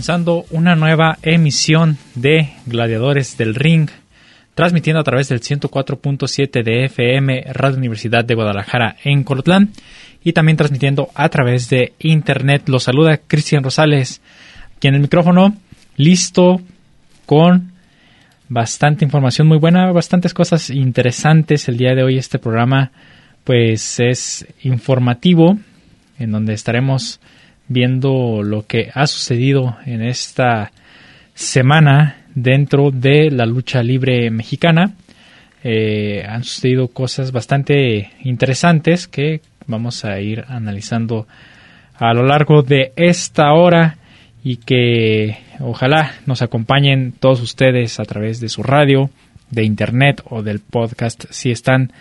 Comenzando una nueva emisión de Gladiadores del Ring, transmitiendo a través del 104.7 de FM Radio Universidad de Guadalajara en Colotlán y también transmitiendo a través de internet. Los saluda Cristian Rosales, quien en el micrófono, listo con bastante información muy buena, bastantes cosas interesantes. El día de hoy este programa pues es informativo, en donde estaremos viendo lo que ha sucedido en esta semana dentro de la lucha libre mexicana. Eh, han sucedido cosas bastante interesantes que vamos a ir analizando a lo largo de esta hora y que ojalá nos acompañen todos ustedes a través de su radio, de internet o del podcast si están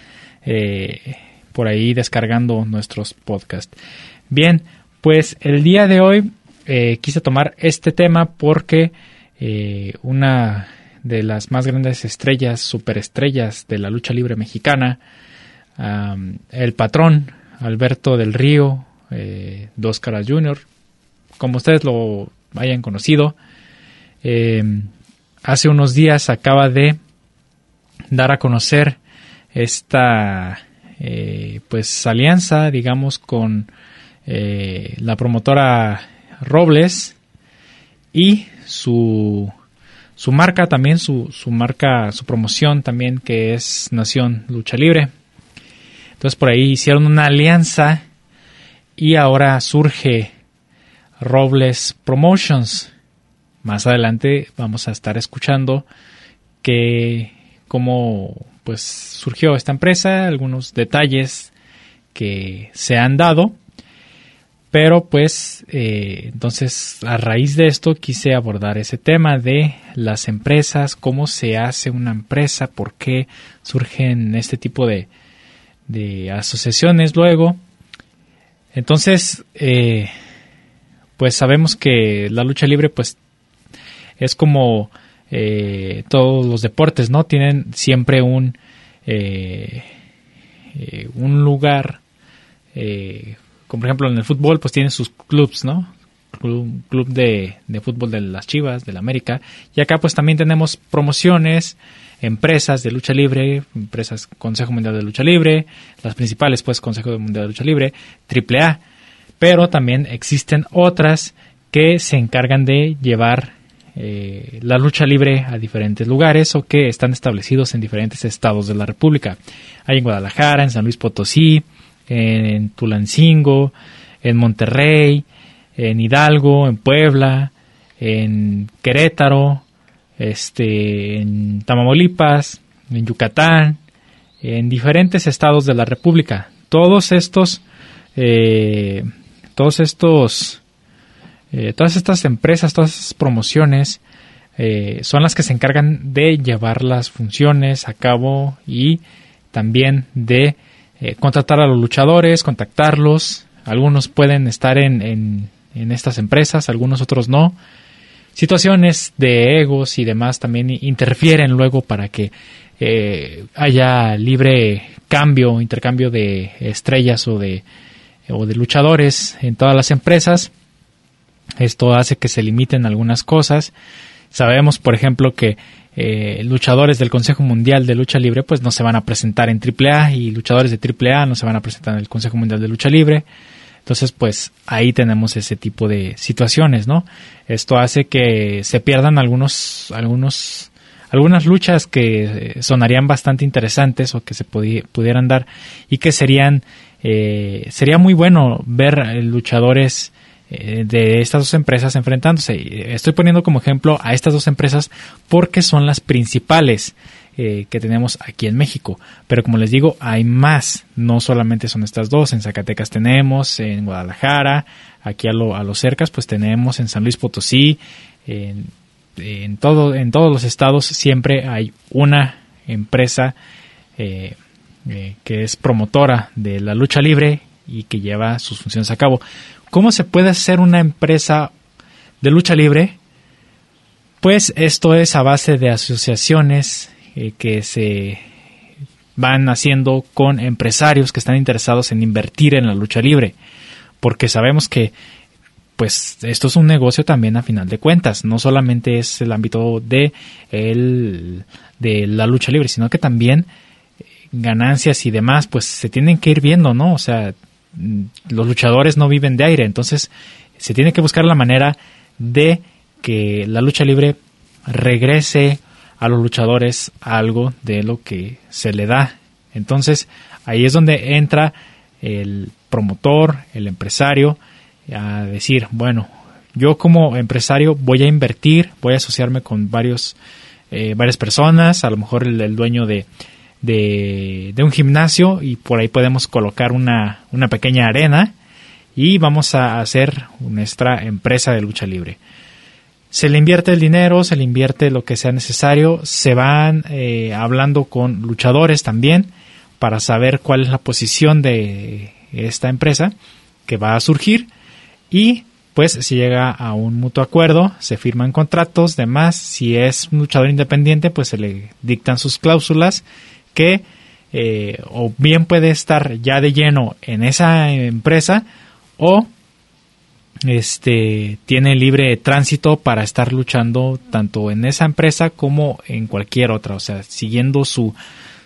eh, por ahí descargando nuestros podcasts. Bien, pues el día de hoy eh, quise tomar este tema porque eh, una de las más grandes estrellas, superestrellas de la lucha libre mexicana, el patrón Alberto del Río, eh, Dos Caras Jr., como ustedes lo hayan conocido, eh, hace unos días acaba de dar a conocer esta eh, pues alianza, digamos, con eh, la promotora Robles y su, su marca también, su, su marca, su promoción también que es Nación Lucha Libre. Entonces por ahí hicieron una alianza y ahora surge Robles Promotions. Más adelante vamos a estar escuchando que cómo pues surgió esta empresa, algunos detalles que se han dado pero pues eh, entonces a raíz de esto quise abordar ese tema de las empresas, cómo se hace una empresa, por qué surgen este tipo de, de asociaciones luego. Entonces, eh, pues sabemos que la lucha libre pues es como eh, todos los deportes, ¿no? Tienen siempre un, un lugar como por ejemplo en el fútbol, pues tienen sus clubs, ¿no? Club, club de, de, fútbol de las Chivas, de la América. Y acá pues también tenemos promociones, empresas de lucha libre, empresas Consejo Mundial de Lucha Libre, las principales pues Consejo Mundial de Lucha Libre, AAA. Pero también existen otras que se encargan de llevar eh, la lucha libre a diferentes lugares o que están establecidos en diferentes estados de la República. Hay en Guadalajara, en San Luis Potosí, en Tulancingo, en Monterrey, en Hidalgo, en Puebla, en Querétaro, este, en Tamaulipas, en Yucatán, en diferentes estados de la República. Todos estos, eh, todos estos, eh, todas estas empresas, todas estas promociones, eh, son las que se encargan de llevar las funciones a cabo y también de eh, contratar a los luchadores, contactarlos. Algunos pueden estar en, en, en, estas empresas, algunos otros no. Situaciones de egos y demás también interfieren luego para que eh, haya libre cambio, intercambio de estrellas o de, o de luchadores en todas las empresas. Esto hace que se limiten algunas cosas. Sabemos, por ejemplo, que eh, luchadores del Consejo Mundial de Lucha Libre pues no se van a presentar en AAA y luchadores de AAA no se van a presentar en el Consejo Mundial de Lucha Libre. Entonces, pues ahí tenemos ese tipo de situaciones, ¿no? Esto hace que se pierdan algunos, algunos, algunas luchas que eh, sonarían bastante interesantes o que se pudieran dar y que serían, eh, sería muy bueno ver luchadores eh, de estas dos empresas enfrentándose. Estoy poniendo como ejemplo a estas dos empresas porque son las principales eh, que tenemos aquí en México. Pero como les digo, hay más. No solamente son estas dos. En Zacatecas tenemos, en Guadalajara, aquí a, lo, a los cercas, pues tenemos en San Luis Potosí, en, en, todo, en todos los estados siempre hay una empresa eh, que es promotora de la lucha libre y que lleva sus funciones a cabo. ¿Cómo se puede hacer una empresa de lucha libre? Pues esto es a base de asociaciones eh, que se van haciendo con empresarios que están interesados en invertir en la lucha libre, porque sabemos que pues esto es un negocio también a final de cuentas, no solamente es el ámbito de el, de la lucha libre, sino que también eh, ganancias y demás pues se tienen que ir viendo, ¿no? O sea, los luchadores no viven de aire, entonces se tiene que buscar la manera de que la lucha libre regrese a los luchadores algo de lo que se le da. Entonces ahí es donde entra el promotor, el empresario, a decir, bueno, yo como empresario voy a invertir, voy a asociarme con varios, eh, varias personas, a lo mejor el dueño de, de, un gimnasio y por ahí podemos colocar una, una pequeña arena y vamos a hacer nuestra empresa de lucha libre. Se le invierte el dinero, se le invierte lo que sea necesario, se van eh, hablando con luchadores también para saber cuál es la posición de esta empresa que va a surgir y pues se llega a un mutuo acuerdo, se firman contratos, demás, si es un luchador independiente pues se le dictan sus cláusulas que eh, o bien puede estar ya de lleno en esa empresa o este tiene libre tránsito para estar luchando tanto en esa empresa como en cualquier otra, o sea, siguiendo su,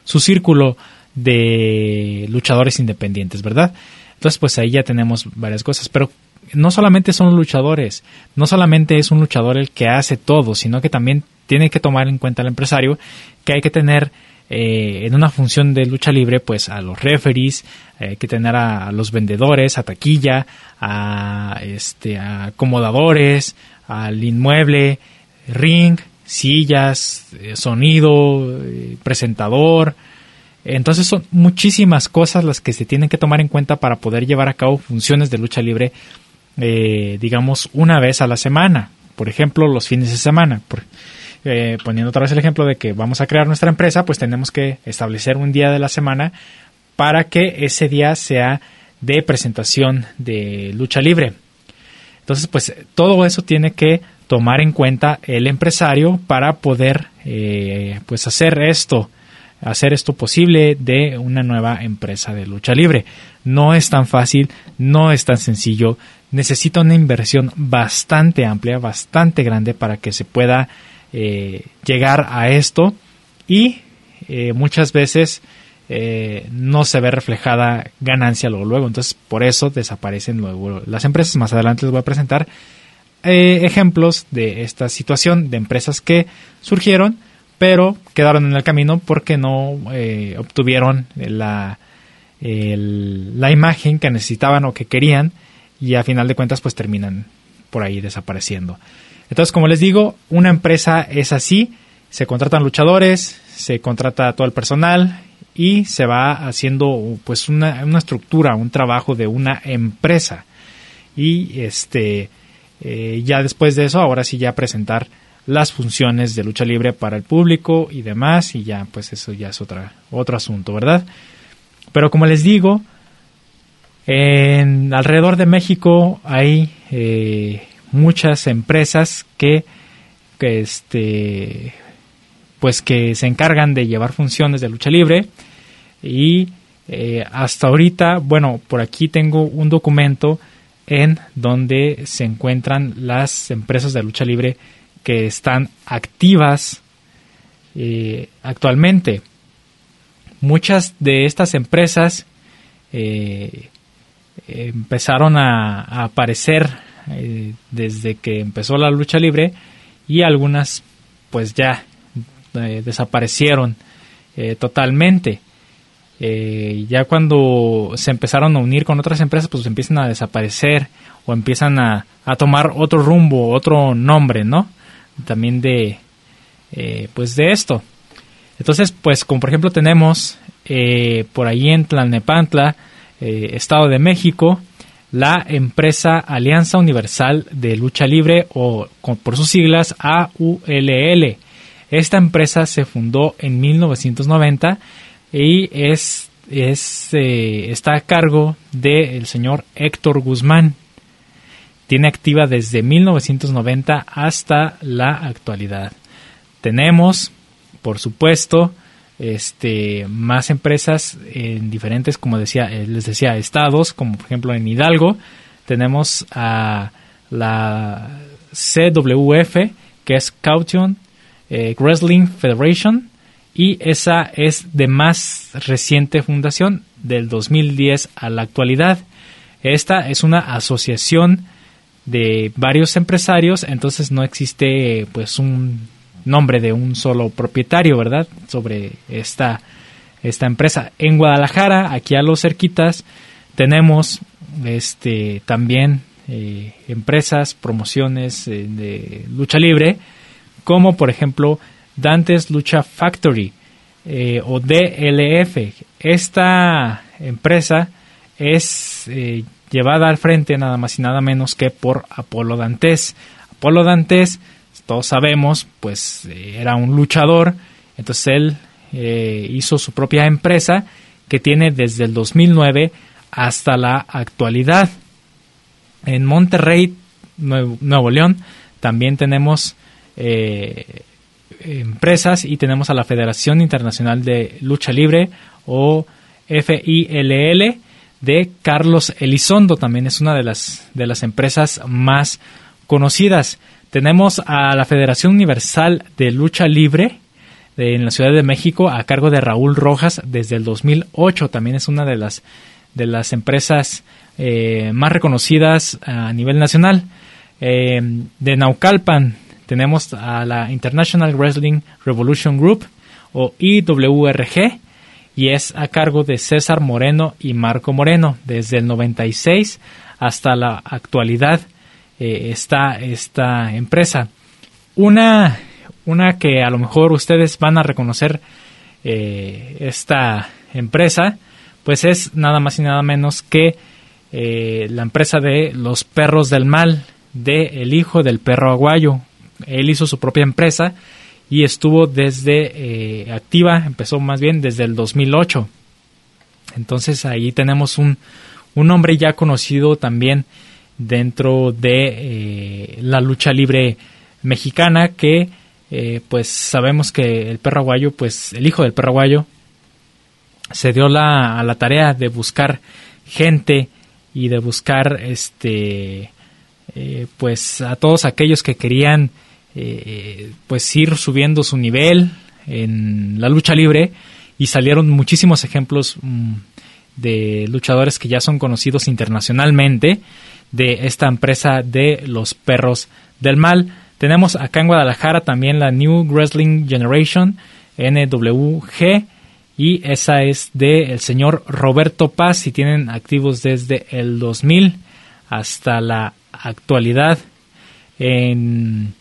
su círculo de luchadores independientes, ¿verdad? Entonces, pues ahí ya tenemos varias cosas, pero no solamente son luchadores, no solamente es un luchador el que hace todo, sino que también tiene que tomar en cuenta el empresario que hay que tener eh, en una función de lucha libre, pues a los referees, eh, que tener a, los vendedores, a taquilla, a, este, a acomodadores, al inmueble, ring, sillas, eh, sonido, presentador. Entonces son muchísimas cosas las que se tienen que tomar en cuenta para poder llevar a cabo funciones de lucha libre, digamos, una vez a la semana. Por ejemplo, los fines de semana. Eh, poniendo otra vez el ejemplo de que vamos a crear nuestra empresa, pues tenemos que establecer un día de la semana para que ese día sea de presentación de lucha libre. Entonces, pues todo eso tiene que tomar en cuenta el empresario para poder eh, pues hacer esto, hacer esto posible de una nueva empresa de lucha libre. No es tan fácil, no es tan sencillo, necesita una inversión bastante amplia, bastante grande para que se pueda eh, llegar a esto y eh, muchas veces eh, no se ve reflejada ganancia luego, luego. Entonces, por eso desaparecen luego las empresas. Más adelante les voy a presentar ejemplos de esta situación de empresas que surgieron, pero quedaron en el camino porque no obtuvieron la, la imagen que necesitaban o que querían y a final de cuentas pues terminan por ahí desapareciendo. Entonces, como les digo, una empresa es así, se contratan luchadores, se contrata todo el personal y se va haciendo pues una, estructura, un trabajo de una empresa. Y este eh, ya después de eso, ahora sí ya presentar las funciones de lucha libre para el público y demás, y ya pues eso ya es otra, otro asunto, ¿verdad? Pero como les digo, en alrededor de México hay eh, muchas empresas que, este pues que se encargan de llevar funciones de lucha libre y eh, hasta ahorita, bueno, por aquí tengo un documento en donde se encuentran las empresas de lucha libre que están activas eh, actualmente. Muchas de estas empresas eh, empezaron a, aparecer desde que empezó la lucha libre y algunas pues ya desaparecieron totalmente. Eh, ya cuando se empezaron a unir con otras empresas, pues empiezan a desaparecer o empiezan a, tomar otro rumbo, otro nombre, ¿no? También de, eh, pues de esto. Entonces, pues como por ejemplo tenemos eh, por ahí en Tlalnepantla, Estado de México, la empresa Alianza Universal de Lucha Libre o por sus siglas AULL. Esta empresa se fundó en 1990 y es, eh, está a cargo del señor Héctor Guzmán. Tiene activa desde 1990 hasta la actualidad. Tenemos, por supuesto, este, más empresas en diferentes, como decía, eh, les decía, estados, como por ejemplo en Hidalgo, tenemos a la CWF, que es Caution eh, Wrestling Federation, y esa es de más reciente fundación, del 2010 a la actualidad. Esta es una asociación de varios empresarios, entonces no existe pues un nombre de un solo propietario, ¿verdad? Sobre esta, esta empresa. En Guadalajara, aquí a los cerquitas, tenemos este también eh, empresas, promociones eh, de lucha libre, como por ejemplo Dantes Lucha Factory eh, o DLF. Esta empresa es llevada al frente nada más y nada menos que por Apolo Dantes. Apolo Dantes, todos sabemos, pues eh, era un luchador, entonces él hizo su propia empresa que tiene desde el 2009 hasta la actualidad. En Monterrey, Nuevo, León, también tenemos empresas y tenemos a la Federación Internacional de Lucha Libre o FILL de Carlos Elizondo, también es una de las, de las empresas más conocidas. Tenemos a la Federación Universal de Lucha Libre en la Ciudad de México a cargo de Raúl Rojas desde el 2008, también es una de las, de las empresas eh, más reconocidas a nivel nacional. Eh, de Naucalpan tenemos a la International Wrestling Revolution Group o IWRG y es a cargo de César Moreno y Marco Moreno. Desde el 96 hasta la actualidad eh, está esta empresa. Una, una que a lo mejor ustedes van a reconocer eh, esta empresa, pues es nada más y nada menos que eh, la empresa de los perros del mal, de El Hijo del Perro Aguayo, él hizo su propia empresa y estuvo desde activa, empezó más bien desde el 2008. Entonces ahí tenemos un, un hombre ya conocido también dentro de eh, la lucha libre mexicana que eh, pues sabemos que el perro aguayo, pues el hijo del perro aguayo se dio la, a la tarea de buscar gente y de buscar este pues a todos aquellos que querían eh, pues ir subiendo su nivel en la lucha libre y salieron muchísimos ejemplos mm, de luchadores que ya son conocidos internacionalmente de esta empresa de los perros del mal. Tenemos acá en Guadalajara también la New Wrestling Generation NWG y esa es de el señor Roberto Paz y tienen activos desde el 2000 hasta la actualidad en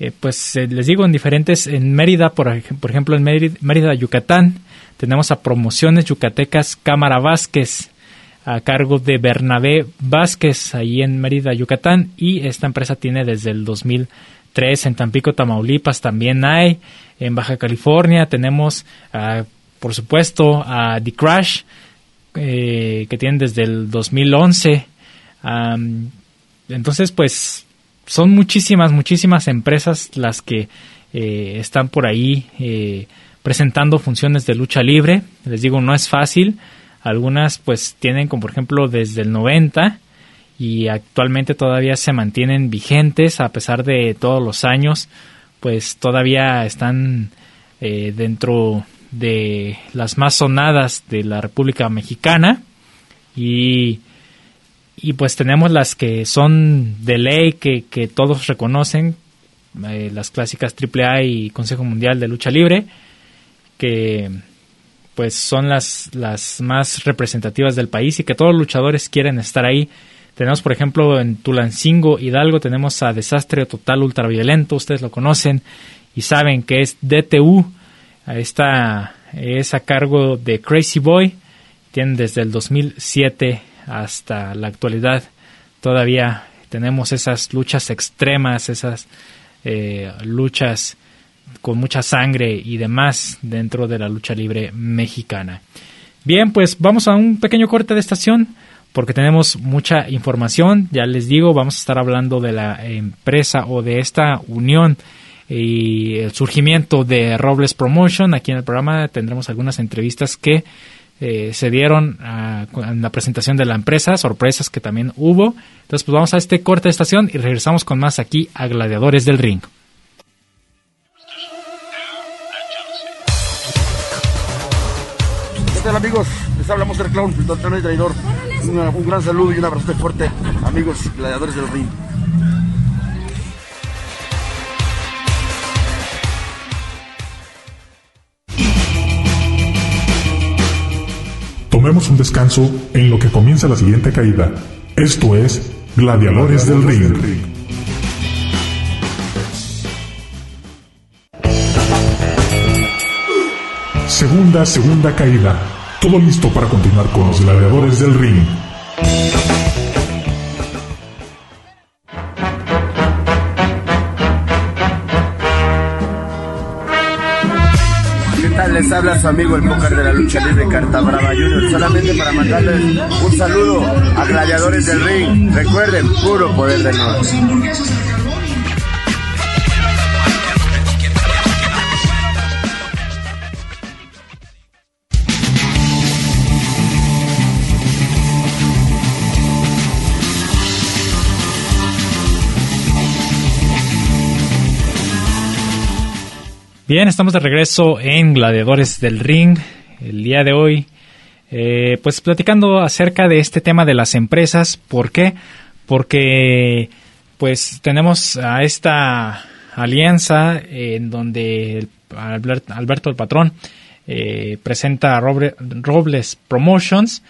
eh, pues eh, les digo, en diferentes, en Mérida, por, por ejemplo, en Mérida, Yucatán, tenemos a Promociones Yucatecas Cámara Vázquez, a cargo de Bernabé Vázquez, ahí en Mérida, Yucatán, y esta empresa tiene desde el 2003 en Tampico, Tamaulipas, también hay, en Baja California tenemos, por supuesto, a The Crash, eh, que tienen desde el 2011. entonces, pues son muchísimas, muchísimas empresas las que están por ahí presentando funciones de lucha libre. Les digo, no es fácil. Algunas pues tienen como por ejemplo desde el 90 y actualmente todavía se mantienen vigentes a pesar de todos los años, pues todavía están eh, dentro de las más sonadas de la República Mexicana. Y, y pues tenemos las que son de ley que, que todos reconocen, eh, las clásicas AAA y Consejo Mundial de Lucha Libre, que pues son las, las más representativas del país y que todos los luchadores quieren estar ahí. Tenemos, por ejemplo, en Tulancingo, Hidalgo, tenemos a Desastre Total Ultraviolento, ustedes lo conocen y saben que es DTU, esta es a cargo de Crazy Boy, tienen desde el 2007 hasta la actualidad, todavía tenemos esas luchas extremas, esas eh, luchas con mucha sangre y demás dentro de la lucha libre mexicana. Bien, pues vamos a un pequeño corte de estación porque tenemos mucha información. Ya les digo, vamos a estar hablando de la empresa o de esta unión y el surgimiento de Robles Promotion. Aquí en el programa tendremos algunas entrevistas que eh, se dieron en la presentación de la empresa, sorpresas que también hubo. Entonces, pues vamos a este corte de estación y regresamos con más aquí a Gladiadores del Ring. ¿Qué amigos? Les hablamos del clown, el y traidor un gran saludo y un abrazo fuerte, amigos gladiadores del ring. Tomemos un descanso en lo que comienza la siguiente caída. Esto es Gladiadores, del, ring. Segunda, segunda caída. Todo listo para continuar con los gladiadores del ring. ¿Qué tal? Les habla su amigo el póker de la lucha libre Carta Brava Junior. Solamente para mandarles un saludo a gladiadores del ring. Recuerden, puro poder del norte. Bien, estamos de regreso en Gladiadores del Ring. El día de hoy, eh, pues platicando acerca de este tema de las empresas. ¿Por qué? Porque pues tenemos a esta alianza en donde Alberto el Patrón eh, presenta Robles Promotions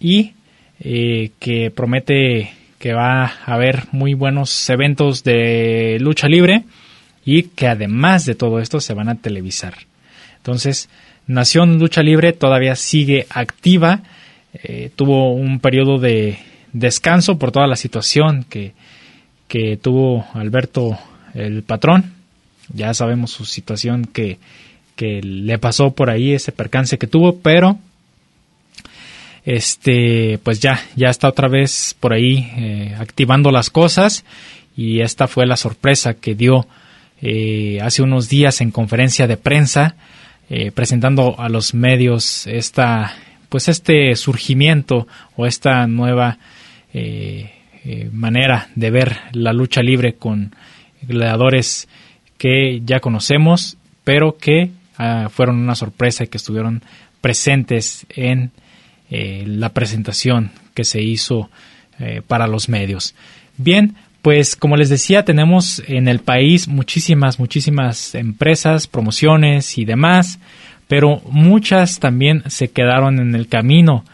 y eh, que promete que va a haber muy buenos eventos de lucha libre y que además de todo esto se van a televisar. Entonces, Nación Lucha Libre todavía sigue activa, eh, tuvo un periodo de descanso por toda la situación que, que tuvo Alberto el patrón. Ya sabemos su situación que, que le pasó por ahí, ese percance que tuvo, pero este pues ya ya está otra vez por ahí eh, activando las cosas y esta fue la sorpresa que dio eh, hace unos días en conferencia de prensa eh, presentando a los medios esta pues este surgimiento o esta nueva eh, manera de ver la lucha libre con gladiadores que ya conocemos pero que ah, fueron una sorpresa y que estuvieron presentes en la presentación que se hizo para los medios. Bien, pues como les decía, tenemos en el país muchísimas, muchísimas empresas, promociones y demás, pero muchas también se quedaron en el camino.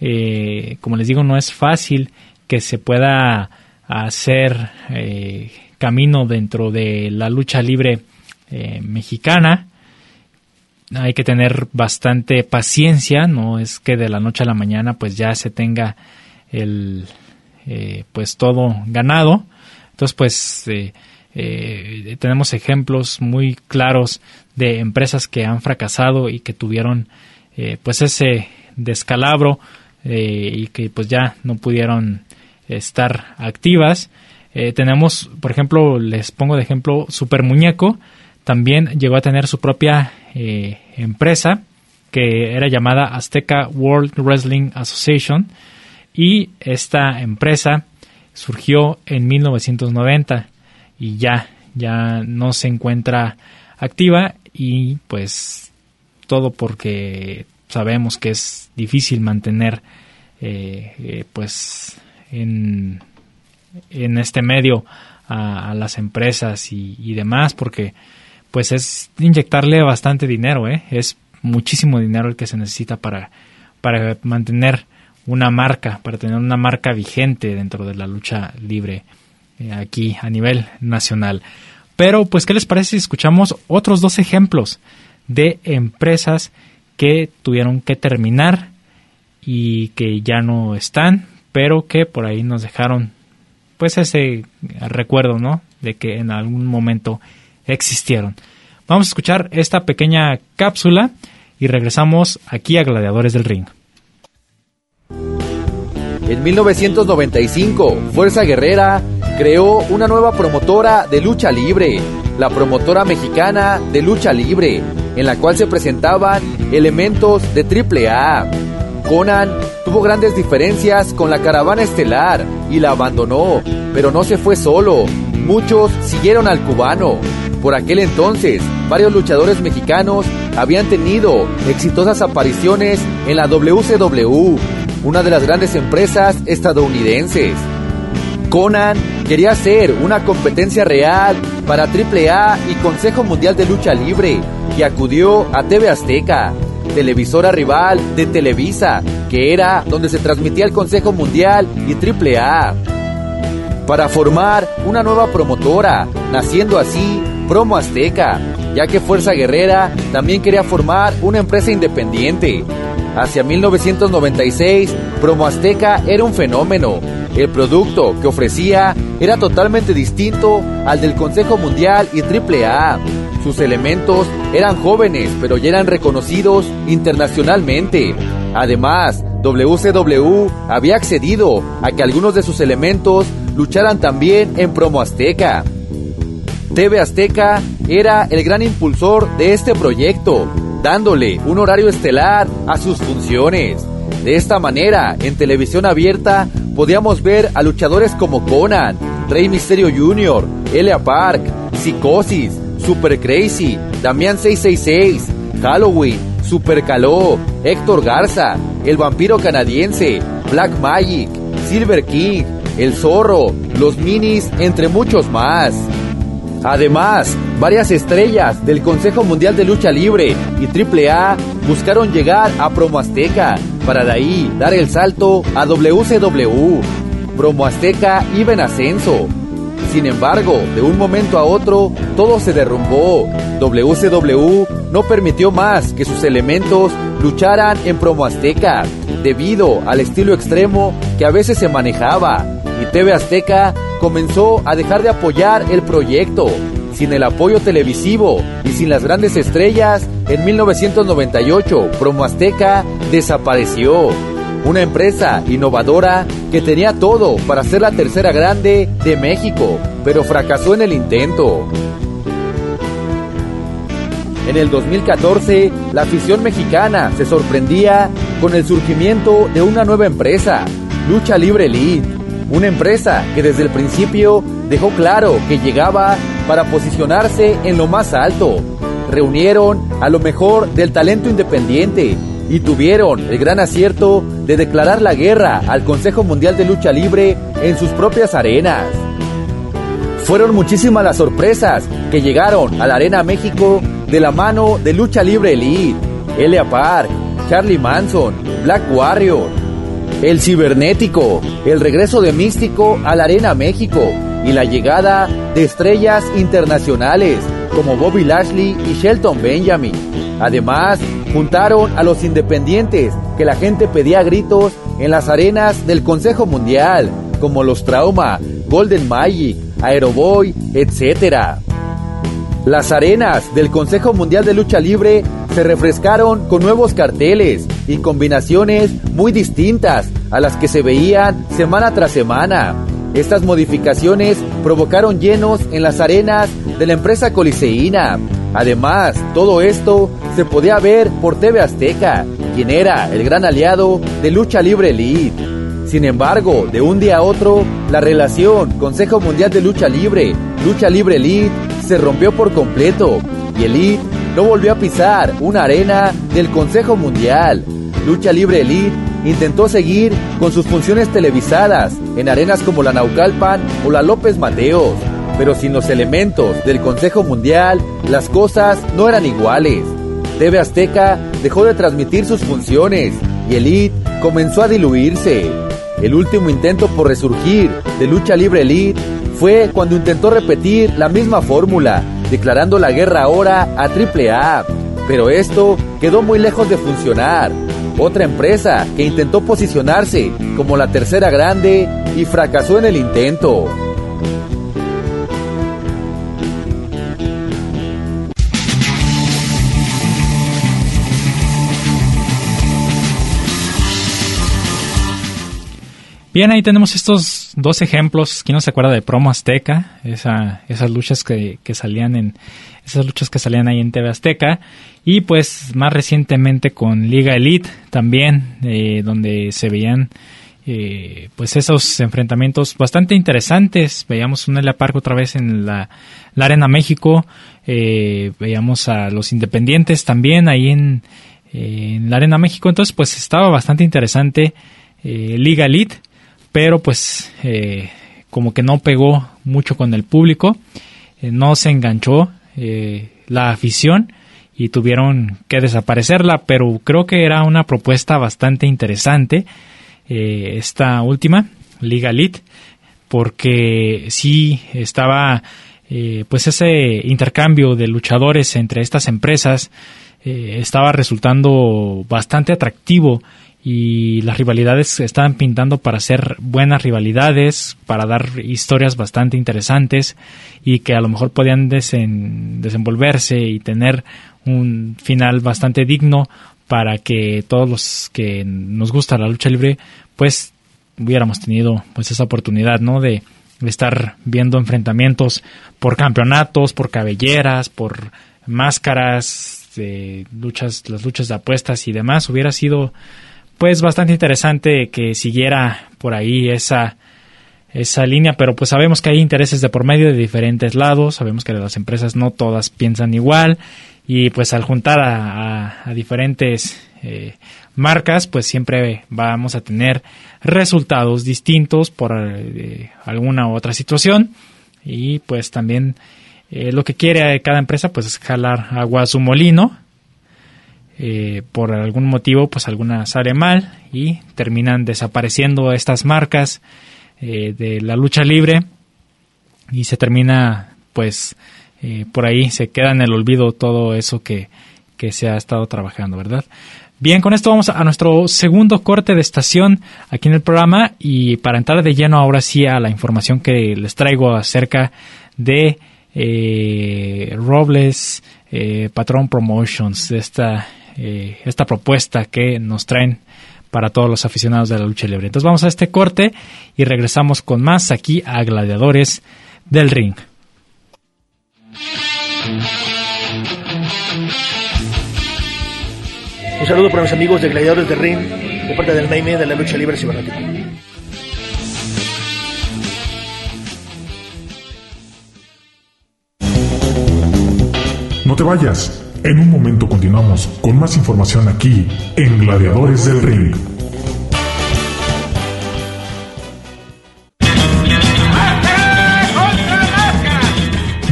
Eh, como les digo, no es fácil que se pueda hacer eh, camino dentro de la lucha libre eh, mexicana. Hay que tener bastante paciencia, no es que de la noche a la mañana pues ya se tenga el pues todo ganado entonces, pues eh, eh, tenemos ejemplos muy claros de empresas que han fracasado y que tuvieron eh, pues ese descalabro y que pues ya no pudieron estar activas. tenemos, por ejemplo, les pongo de ejemplo Super Muñeco, también llegó a tener su propia empresa que era llamada Azteca World Wrestling Association y esta empresa surgió en 1990 y ya ya no se encuentra activa y pues todo porque sabemos que es difícil mantener eh, eh, pues en, en, este medio a, las empresas y, demás porque pues es inyectarle bastante dinero ¿eh? es muchísimo dinero el que se necesita para para mantener una marca para tener una marca vigente dentro de la lucha libre aquí a nivel nacional pero pues qué les parece si escuchamos otros dos ejemplos de empresas que tuvieron que terminar y que ya no están, pero que por ahí nos dejaron pues ese recuerdo, ¿no? De que en algún momento existieron. Vamos a escuchar esta pequeña cápsula y regresamos aquí a Gladiadores del Ring. En 1995, Fuerza Guerrera creó una nueva promotora de lucha libre, la promotora mexicana de lucha libre, en la cual se presentaban elementos de AAA. Conan tuvo grandes diferencias con la caravana estelar y la abandonó, pero no se fue solo. Muchos siguieron al cubano. Por aquel entonces, varios luchadores mexicanos habían tenido exitosas apariciones en la WCW, una de las grandes empresas estadounidenses. Conan quería ser una competencia real para AAA y Consejo Mundial de Lucha Libre y acudió a TV Azteca, televisora rival de Televisa, que era donde se transmitía el Consejo Mundial y AAA, para formar una nueva promotora, naciendo así Promo Azteca, ya que Fuerza Guerrera también quería formar una empresa independiente. Hacia 1996, Promo Azteca era un fenómeno, el producto que ofrecía era totalmente distinto al del Consejo Mundial y AAA. Sus elementos eran jóvenes, pero ya eran reconocidos internacionalmente. Además, WCW había accedido a que algunos de sus elementos lucharan también en Promo Azteca. TV Azteca era el gran impulsor de este proyecto, dándole un horario estelar a sus funciones. De esta manera, en televisión abierta, podíamos ver a luchadores como Conan, Rey Misterio Jr., Elia Park, Psicosis, Super Crazy, Damián 666, Halloween, Super Caló, Héctor Garza, El Vampiro Canadiense, Black Magic, Silver King, El Zorro, Los Minis, entre muchos más. Además, varias estrellas del Consejo Mundial de Lucha Libre y AAA buscaron llegar a Promo Azteca para de ahí dar el salto a WCW. Promo Azteca iba en ascenso. Sin embargo, de un momento a otro, todo se derrumbó. WCW no permitió más que sus elementos lucharan en Promo Azteca, debido al estilo extremo que a veces se manejaba. TV Azteca comenzó a dejar de apoyar el proyecto. Sin el apoyo televisivo y sin las grandes estrellas, en 1998 Promo Azteca desapareció. Una empresa innovadora que tenía todo para ser la tercera grande de México, pero fracasó en el intento. En el 2014, la afición mexicana se sorprendía con el surgimiento de una nueva empresa, Lucha Libre Elite una empresa que desde el principio dejó claro que llegaba para posicionarse en lo más alto. Reunieron a lo mejor del talento independiente y tuvieron el gran acierto de declarar la guerra al Consejo Mundial de Lucha Libre en sus propias arenas. Fueron muchísimas las sorpresas que llegaron a la Arena México de la mano de Lucha Libre Elite, Elia Park, Charlie Manson, Black Warrior, el cibernético, el regreso de Místico a la Arena México y la llegada de estrellas internacionales como Bobby Lashley y Shelton Benjamin. Además, juntaron a los independientes que la gente pedía gritos en las arenas del Consejo Mundial, como los Trauma, Golden Magic, Aeroboy, etc. Las arenas del Consejo Mundial de Lucha Libre se refrescaron con nuevos carteles y combinaciones muy distintas a las que se veían semana tras semana. Estas modificaciones provocaron llenos en las arenas de la empresa Coliseína. Además, todo esto se podía ver por TV Azteca, quien era el gran aliado de Lucha Libre Elite. Sin embargo, de un día a otro, la relación Consejo Mundial de Lucha Libre, Lucha Libre Elite, se rompió por completo y Elite no volvió a pisar una arena del Consejo Mundial. Lucha Libre Elite intentó seguir con sus funciones televisadas en arenas como la Naucalpan o la López Mateos, pero sin los elementos del Consejo Mundial, las cosas no eran iguales. TV Azteca dejó de transmitir sus funciones y Elite comenzó a diluirse. El último intento por resurgir de Lucha Libre Elite fue cuando intentó repetir la misma fórmula, declarando la guerra ahora a AAA. Pero esto quedó muy lejos de funcionar. Otra empresa que intentó posicionarse como la tercera grande y fracasó en el intento. Bien, ahí tenemos estos dos ejemplos. ¿Quién no se acuerda de Promo Azteca? Esa, esas luchas que, salían en esas luchas que salían ahí en TV Azteca y pues más recientemente con Liga Elite también, eh, donde se veían eh, pues esos enfrentamientos bastante interesantes. Veíamos un Elia Park otra vez en la, Arena México. Eh, veíamos a los Independientes también ahí en, en la Arena México. Entonces pues estaba bastante interesante Liga Elite pero pues eh, como que no pegó mucho con el público, eh, no se enganchó eh, la afición y tuvieron que desaparecerla, pero creo que era una propuesta bastante interesante esta última, Liga Elite, porque sí estaba pues ese intercambio de luchadores entre estas empresas estaba resultando bastante atractivo y las rivalidades estaban pintando para ser buenas rivalidades, para dar historias bastante interesantes y que a lo mejor podían desenvolverse y tener un final bastante digno para que todos los que nos gusta la lucha libre pues hubiéramos tenido pues esa oportunidad no de, de estar viendo enfrentamientos por campeonatos por cabelleras por máscaras de luchas las luchas de apuestas y demás. Hubiera sido pues bastante interesante que siguiera por ahí esa, esa línea, pero pues sabemos que hay intereses de por medio de diferentes lados, sabemos que las empresas no todas piensan igual y pues al juntar a, diferentes eh, marcas pues siempre vamos a tener resultados distintos por eh, alguna u otra situación y pues también eh, lo que quiere cada empresa pues es jalar agua a su molino eh, por algún motivo pues alguna sale mal y terminan desapareciendo estas marcas eh, de la lucha libre y se termina pues eh, por ahí se queda en el olvido todo eso que, que se ha estado trabajando, ¿verdad? Bien, con esto vamos a nuestro segundo corte de estación aquí en el programa y para entrar de lleno ahora sí a la información que les traigo acerca de Robles Patron Promotions, esta eh, esta propuesta que nos traen para todos los aficionados de la lucha libre. Entonces vamos a este corte y regresamos con más aquí a Gladiadores del Ring. Un saludo para mis amigos de Gladiadores del Ring, de parte del Naime de la lucha libre cibernética. No te vayas. En un momento continuamos con más información aquí en Gladiadores del Ring.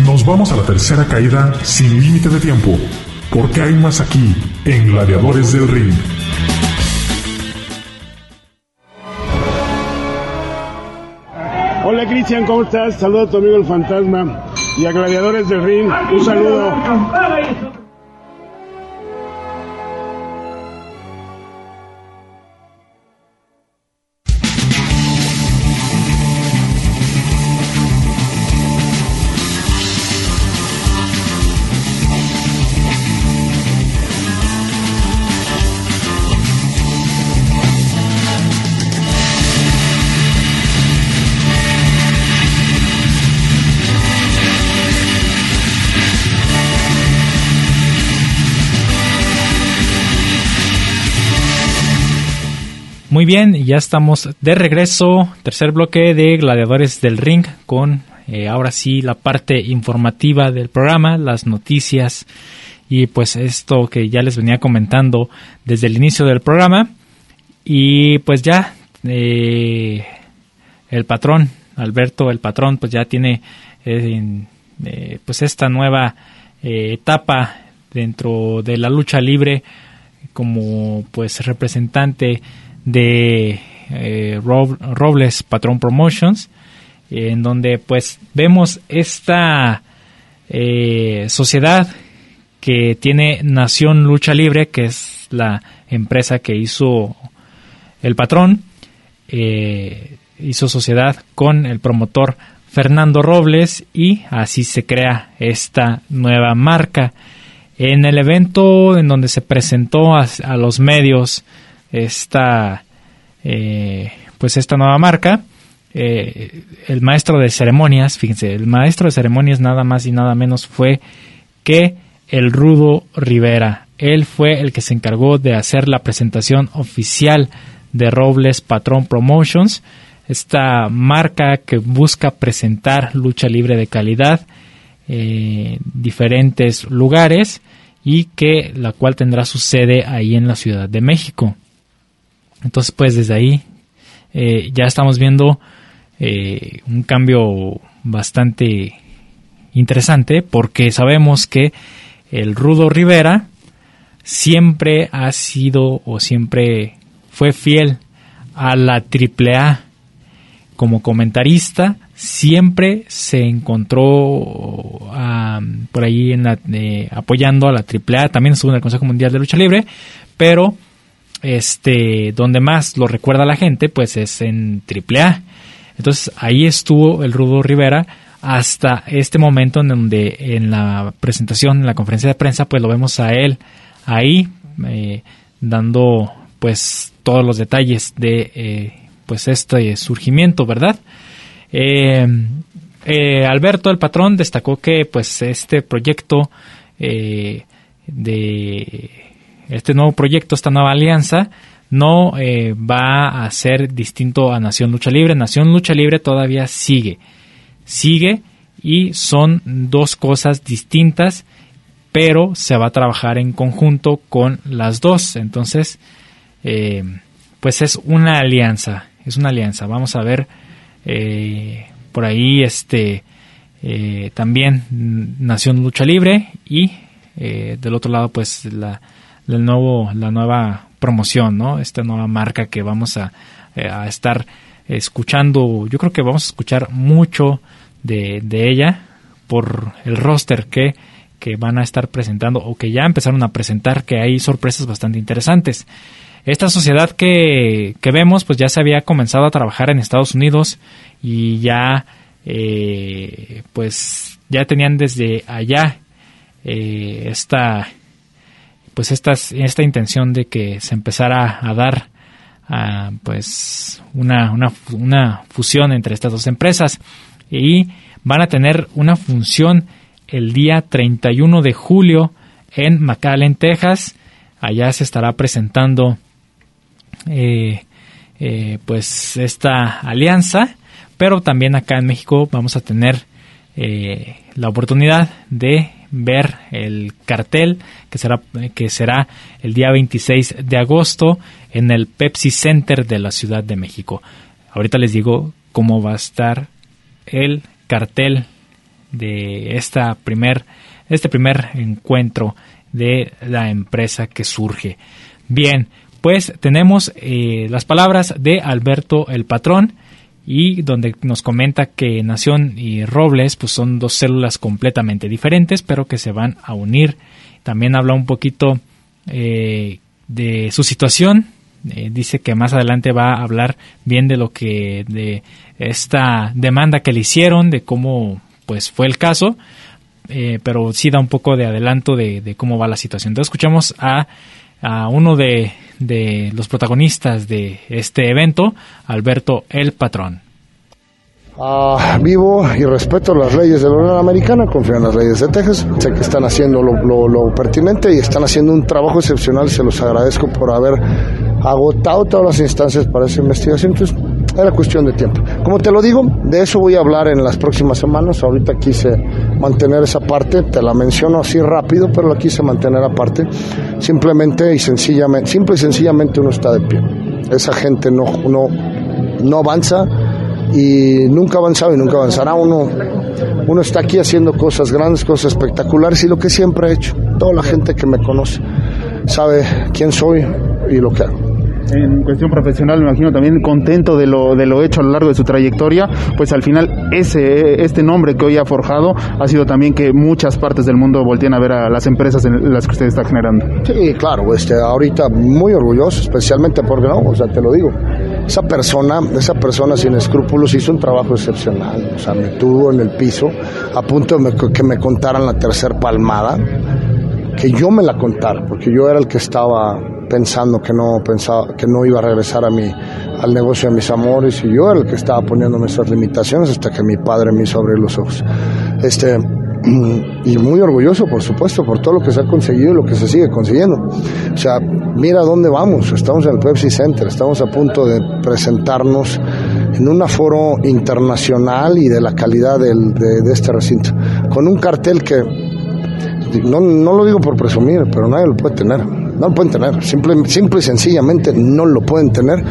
Nos vamos a la tercera caída sin límite de tiempo, porque hay más aquí en Gladiadores del Ring. Hola Cristian, ¿cómo estás? Saludos a tu amigo el fantasma y a Gladiadores del Ring. Un saludo. Muy bien, ya estamos de regreso, tercer bloque de Gladiadores del Ring, con eh, ahora sí la parte informativa del programa, las noticias y pues esto que ya les venía comentando desde el inicio del programa. Y pues ya eh, el patrón, Alberto, el patrón, pues ya tiene eh, pues esta nueva etapa dentro de la lucha libre como pues representante de eh, Robles Patron Promotions, en donde pues vemos esta eh, sociedad que tiene Nación Lucha Libre, que es la empresa que hizo el patrón, eh, hizo sociedad con el promotor Fernando Robles y así se crea esta nueva marca. En el evento en donde se presentó a los medios esta, eh, pues esta nueva marca. Eh, el maestro de ceremonias, fíjense, el maestro de ceremonias nada más y nada menos fue que el Rudo Rivera. Él fue el que se encargó de hacer la presentación oficial de Robles Patron Promotions, esta marca que busca presentar lucha libre de calidad en diferentes lugares y que la cual tendrá su sede ahí en la Ciudad de México. Entonces, pues desde ahí eh, ya estamos viendo eh, un cambio bastante interesante porque sabemos que el Rudo Rivera siempre ha sido o siempre fue fiel a la AAA como comentarista siempre se encontró por ahí en eh, apoyando a la AAA también estuvo en el Consejo Mundial de Lucha Libre pero este, donde más lo recuerda la gente, pues es en AAA. Entonces ahí estuvo el Rudo Rivera hasta este momento en donde en la presentación, en la conferencia de prensa, pues lo vemos a él ahí eh, dando pues todos los detalles de eh, pues este surgimiento, ¿verdad? Eh, Alberto, el patrón, destacó que pues este proyecto de este nuevo proyecto, esta nueva alianza, no eh, va a ser distinto a Nación Lucha Libre. Nación Lucha Libre todavía sigue, sigue y son dos cosas distintas, pero se va a trabajar en conjunto con las dos. Entonces, eh, pues es una alianza, es una alianza. Vamos a ver eh, por ahí este también Nación Lucha Libre y del otro lado pues la la nueva promoción. Esta nueva marca que vamos a, eh, a estar escuchando. Yo creo que vamos a escuchar mucho de, de ella por el roster que, que van a estar presentando o que ya empezaron a presentar, que hay sorpresas bastante interesantes. Esta sociedad que, que vemos, pues ya se había comenzado a trabajar en Estados Unidos y ya, eh, pues ya tenían desde allá eh, esta pues esta, esta intención de que se empezara a dar pues una, una, una fusión entre estas dos empresas y van a tener una función el día 31 de julio en McAllen, Texas. Allá se estará presentando eh, eh, pues esta alianza, pero también acá en México vamos a tener eh, la oportunidad de ver el cartel que será, que será el día 26 de agosto en el Pepsi Center de la Ciudad de México. Ahorita les digo cómo va a estar el cartel de esta primer, este primer encuentro de la empresa que surge. Bien, pues tenemos eh, las palabras de Alberto el Patrón, y donde nos comenta que Nación y Robles pues son dos células completamente diferentes pero que se van a unir. También habla un poquito eh, de su situación. Eh, dice que más adelante va a hablar bien de lo que de esta demanda que le hicieron, de cómo pues fue el caso, eh, pero sí da un poco de adelanto de, cómo va la situación. Entonces escuchamos a, a uno de, de los protagonistas de este evento, Alberto el Patrón. Ah, vivo y respeto las leyes de la Unión Americana, confío en las leyes de Texas, sé que están haciendo lo, pertinente y están haciendo un trabajo excepcional, se los agradezco por haber agotado todas las instancias para esa investigación, entonces era cuestión de tiempo. Como te lo digo, de eso voy a hablar en las próximas semanas, ahorita quise mantener esa parte, te la menciono así rápido, pero la quise mantener aparte, simplemente y sencillamente, simple y sencillamente uno está de pie. Esa gente no, no, no avanza y nunca ha avanzado y nunca avanzará. Uno, uno está aquí haciendo cosas grandes, cosas espectaculares y lo que siempre he hecho. Toda la gente que me conoce sabe quién soy y lo que hago en cuestión profesional, me imagino también contento de lo, de lo hecho a lo largo de su trayectoria, pues al final ese, este nombre que hoy ha forjado ha sido también que muchas partes del mundo volteen a ver a las empresas en las que usted está generando. Sí, claro, este, ahorita muy orgulloso, especialmente porque no, o sea, te lo digo, esa persona, esa persona sin escrúpulos hizo un trabajo excepcional, o sea, me tuvo en el piso a punto de que me contaran la tercera palmada, que yo me la contara, porque yo era el que estaba pensando que no pensaba que no iba a regresar a mi al negocio de mis amores y yo era el que estaba poniéndome esas limitaciones hasta que mi padre me hizo abrir los ojos. Este y muy orgulloso, por supuesto, por todo lo que se ha conseguido y lo que se sigue consiguiendo. O sea, mira dónde vamos. Estamos en el Pepsi Center, estamos a punto de presentarnos en un aforo internacional y de la calidad del, de, de este recinto, con un cartel que no, no lo digo por presumir, pero nadie lo puede tener no lo pueden tener, simple, simple y sencillamente no lo pueden tener.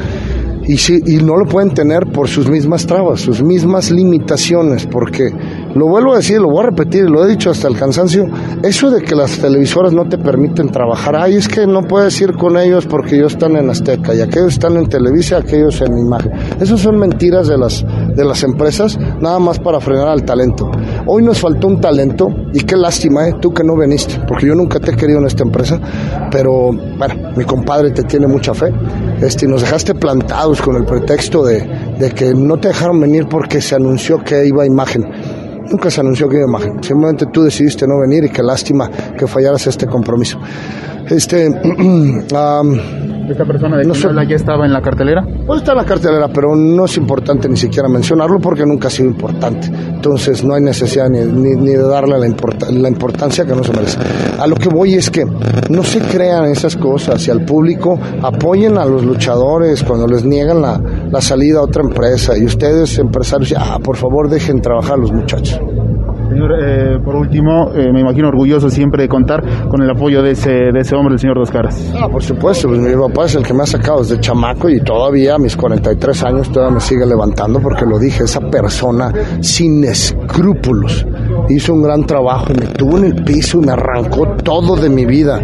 Y, sí, y no lo pueden tener por sus mismas trabas, sus mismas limitaciones, porque lo vuelvo a decir, lo voy a repetir, lo he dicho hasta el cansancio, eso de que las televisoras no te permiten trabajar, ay, es que no puedes ir con ellos porque ellos están en Azteca y aquellos están en Televisa, aquellos en Imagen. Esas son mentiras de las, de las empresas, nada más para frenar al talento. Hoy nos faltó un talento y qué lástima, ¿eh? tú que no veniste, porque yo nunca te he querido en esta empresa, pero bueno, mi compadre te tiene mucha fe, este, nos dejaste plantados con el pretexto de, de que no te dejaron venir porque se anunció que iba Imagen Nunca se anunció que iba imagen. Simplemente tú decidiste no venir y qué lástima que fallaras este compromiso. Este, ¿Esta persona de no ya estaba en la cartelera? Pues está en la cartelera, pero no es importante ni siquiera mencionarlo porque nunca ha sido importante. Entonces no hay necesidad ni, ni, de darle la, la, importancia que no se merece. A lo que voy es que no se crean esas cosas y al público apoyen a los luchadores cuando les niegan la, la salida a otra empresa y ustedes empresarios, ah, por favor dejen trabajar a los muchachos. Señor, eh, por último, eh, me imagino orgulloso siempre de contar con el apoyo de ese, hombre, el señor Dos Caras. Ah, por supuesto, pues mi papá es el que me ha sacado desde chamaco y todavía a mis 43 años todavía me sigue levantando porque lo dije, esa persona sin escrúpulos hizo un gran trabajo, me tuvo en el piso y me arrancó todo de mi vida,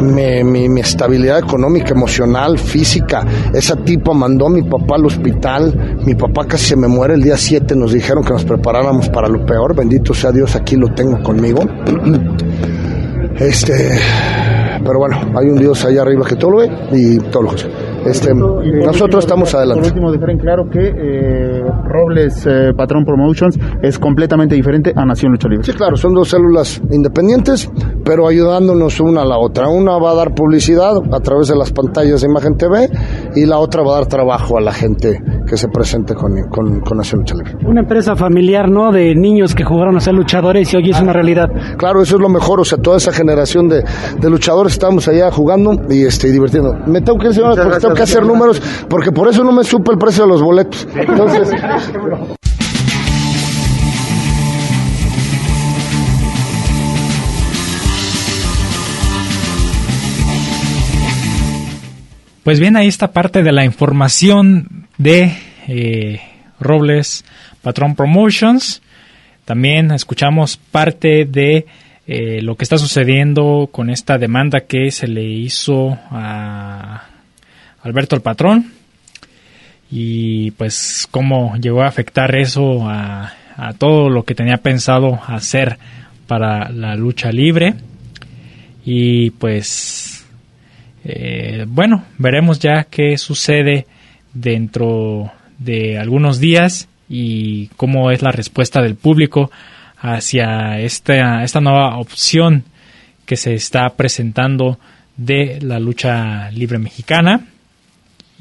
mi, mi, estabilidad económica, emocional, física. Esa tipa mandó a mi papá al hospital, mi papá casi se me muere el día 7, nos dijeron que nos preparáramos para lo peor, bendito sea Dios, aquí lo tengo conmigo. Este, pero bueno, hay un Dios allá arriba que todo lo ve y todo lo hace. Este, nosotros estamos adelante. Por último, dejar en claro que eh, Robles eh, Patrón Promotions es completamente diferente a Nación Lucha Libre. Sí, claro, son dos células independientes, pero ayudándonos una a la otra. Una va a dar publicidad a través de las pantallas de Imagen TV y la otra va a dar trabajo a la gente que se presente con, con, con Nación Lucha Libre. Una empresa familiar, ¿no? De niños que jugaron a ser luchadores y hoy es una realidad. Claro, eso es lo mejor. O sea, toda esa generación de, de luchadores estamos allá jugando y este, divirtiendo. Me tengo que ir, porque tengo que hacer números, porque por eso no me supe el precio de los boletos. Entonces. Pues bien, ahí está parte de la información de eh, Robles Patrón Promotions. También escuchamos parte de eh, lo que está sucediendo con esta demanda que se le hizo a Alberto el Patrón y pues cómo llegó a afectar eso a, todo lo que tenía pensado hacer para la lucha libre. Y pues eh, bueno veremos ya qué sucede dentro de algunos días y cómo es la respuesta del público hacia esta, esta nueva opción que se está presentando de la lucha libre mexicana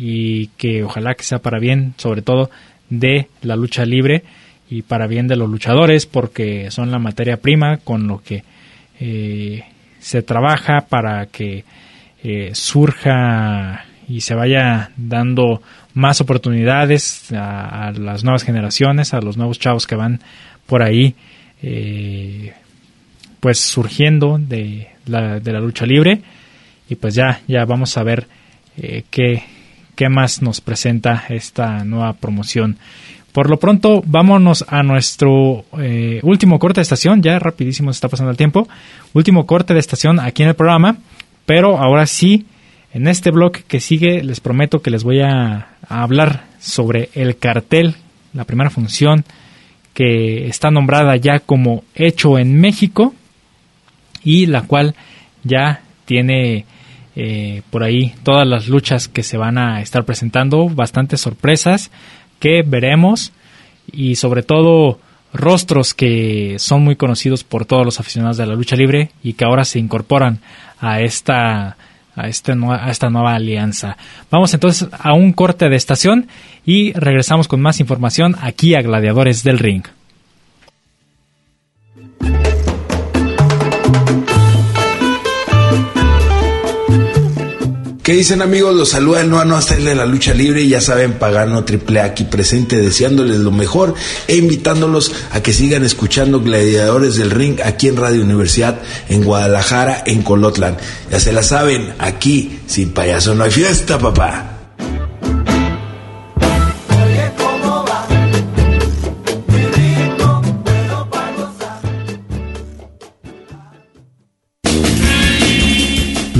y que ojalá que sea para bien sobre todo de la lucha libre y para bien de los luchadores porque son la materia prima con lo que eh, se trabaja para que eh, surja y se vaya dando más oportunidades a, las nuevas generaciones, a los nuevos chavos que van por ahí, eh, pues surgiendo de la, de la lucha libre. Y pues ya, ya vamos a ver eh, qué, qué más nos presenta esta nueva promoción. Por lo pronto, vámonos a nuestro eh, último corte de estación. Ya rapidísimo se está pasando el tiempo. Último corte de estación aquí en el programa. Pero ahora sí, en este blog que sigue, les prometo que les voy a, hablar sobre el cartel, la primera función que está nombrada ya como hecho en México y la cual ya tiene eh, por ahí todas las luchas que se van a estar presentando, bastantes sorpresas que veremos y sobre todo rostros que son muy conocidos por todos los aficionados de la lucha libre y que ahora se incorporan a esta a, este, a esta nueva alianza. Vamos entonces a un corte de estación y regresamos con más información aquí a Gladiadores del Ring. ¿Qué dicen amigos? Los saluda el Noano hasta de la lucha libre y ya saben, Pagano Triple aquí presente deseándoles lo mejor e invitándolos a que sigan escuchando Gladiadores del Ring aquí en Radio Universidad en Guadalajara, en Colotlan. Ya se la saben, aquí sin payaso no hay fiesta, papá.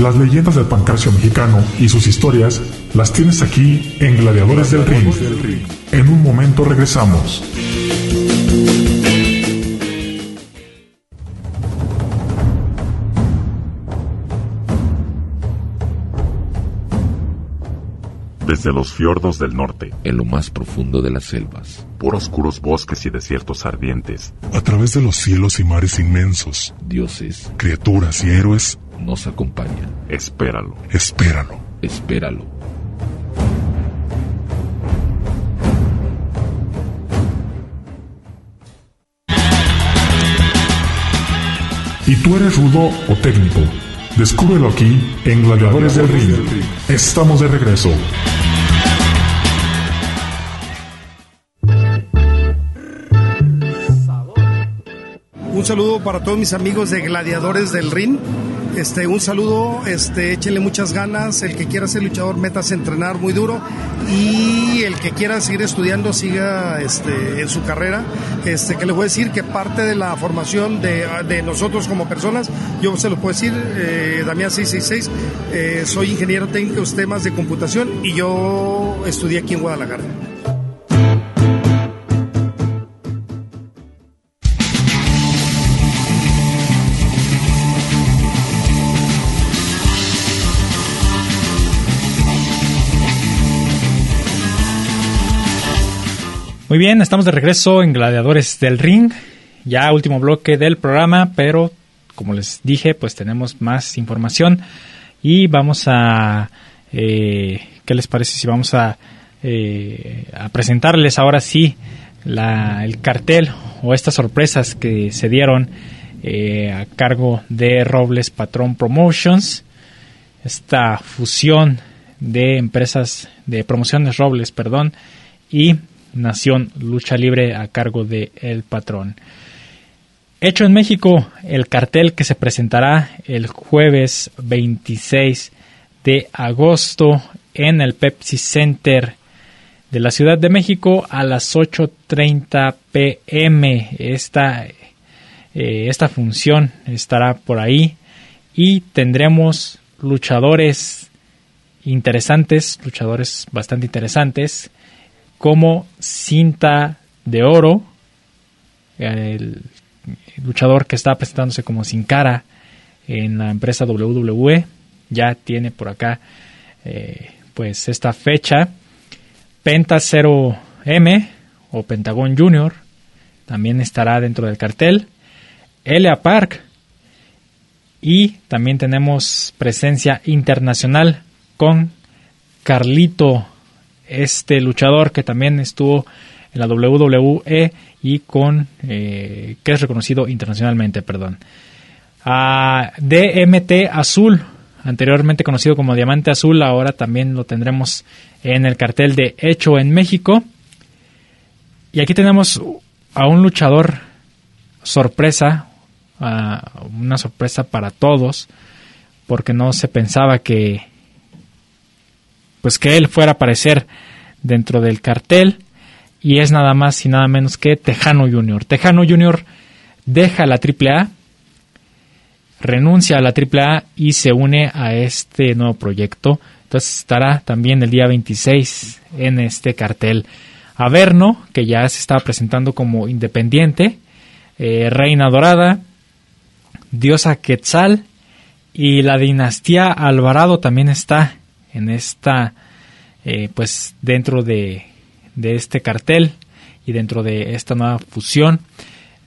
Las leyendas del pancracio mexicano y sus historias las tienes aquí en Gladiadores del Ring. En un momento regresamos. Desde los fiordos del norte, en lo más profundo de las selvas, por oscuros bosques y desiertos ardientes, a través de los cielos y mares inmensos, dioses, criaturas y héroes nos acompaña. Espéralo. Espéralo. Espéralo. ¿Y tú eres rudo o técnico? Descúbrelo aquí en Gladiadores del Ring. Estamos de regreso. Un saludo para todos mis amigos de Gladiadores del Ring. Este, un saludo, este, échenle muchas ganas. El que quiera ser luchador, métase a entrenar muy duro. Y el que quiera seguir estudiando, siga este, en su carrera. Este, que le voy a decir que parte de la formación de, nosotros como personas, yo se lo puedo decir, eh, Damián 666, eh, soy ingeniero técnico en temas de computación y yo estudié aquí en Guadalajara. Muy bien, estamos de regreso en Gladiadores del Ring, ya último bloque del programa, pero como les dije, pues tenemos más información y vamos a, eh, ¿qué les parece si vamos a, eh, a presentarles ahora sí la, el cartel o estas sorpresas que se dieron eh, a cargo de Robles Patrón Promotions, esta fusión de empresas de promociones Robles, perdón, y Nación Lucha Libre a cargo de El Patrón. Hecho en México, el cartel que se presentará el jueves 26 de agosto en el Pepsi Center de la Ciudad de México a las 8.30 pm. Esta, eh, esta función estará por ahí y tendremos luchadores interesantes, luchadores bastante interesantes como Cinta de Oro, el luchador que está presentándose como Sin Cara en la empresa WWE, ya tiene por acá eh, pues esta fecha. Penta 0M o Pentagon Junior también estará dentro del cartel. Elia Park y también tenemos presencia internacional con Carlito este luchador que también estuvo en la WWE y con eh, que es reconocido internacionalmente, perdón. A DMT Azul anteriormente conocido como Diamante Azul, ahora también lo tendremos en el cartel de Hecho en México. Y aquí tenemos a un luchador sorpresa, una sorpresa para todos, porque no se pensaba que pues que él fuera a aparecer dentro del cartel y es nada más y nada menos que Tejano Junior. Tejano Junior deja la AAA, renuncia a la AAA y se une a este nuevo proyecto. Entonces estará también el día 26 en este cartel. Averno, que ya se estaba presentando como independiente, eh, Reina Dorada, Diosa Quetzal y la dinastía Alvarado también está en esta, eh, pues dentro de, de, este cartel y dentro de esta nueva fusión.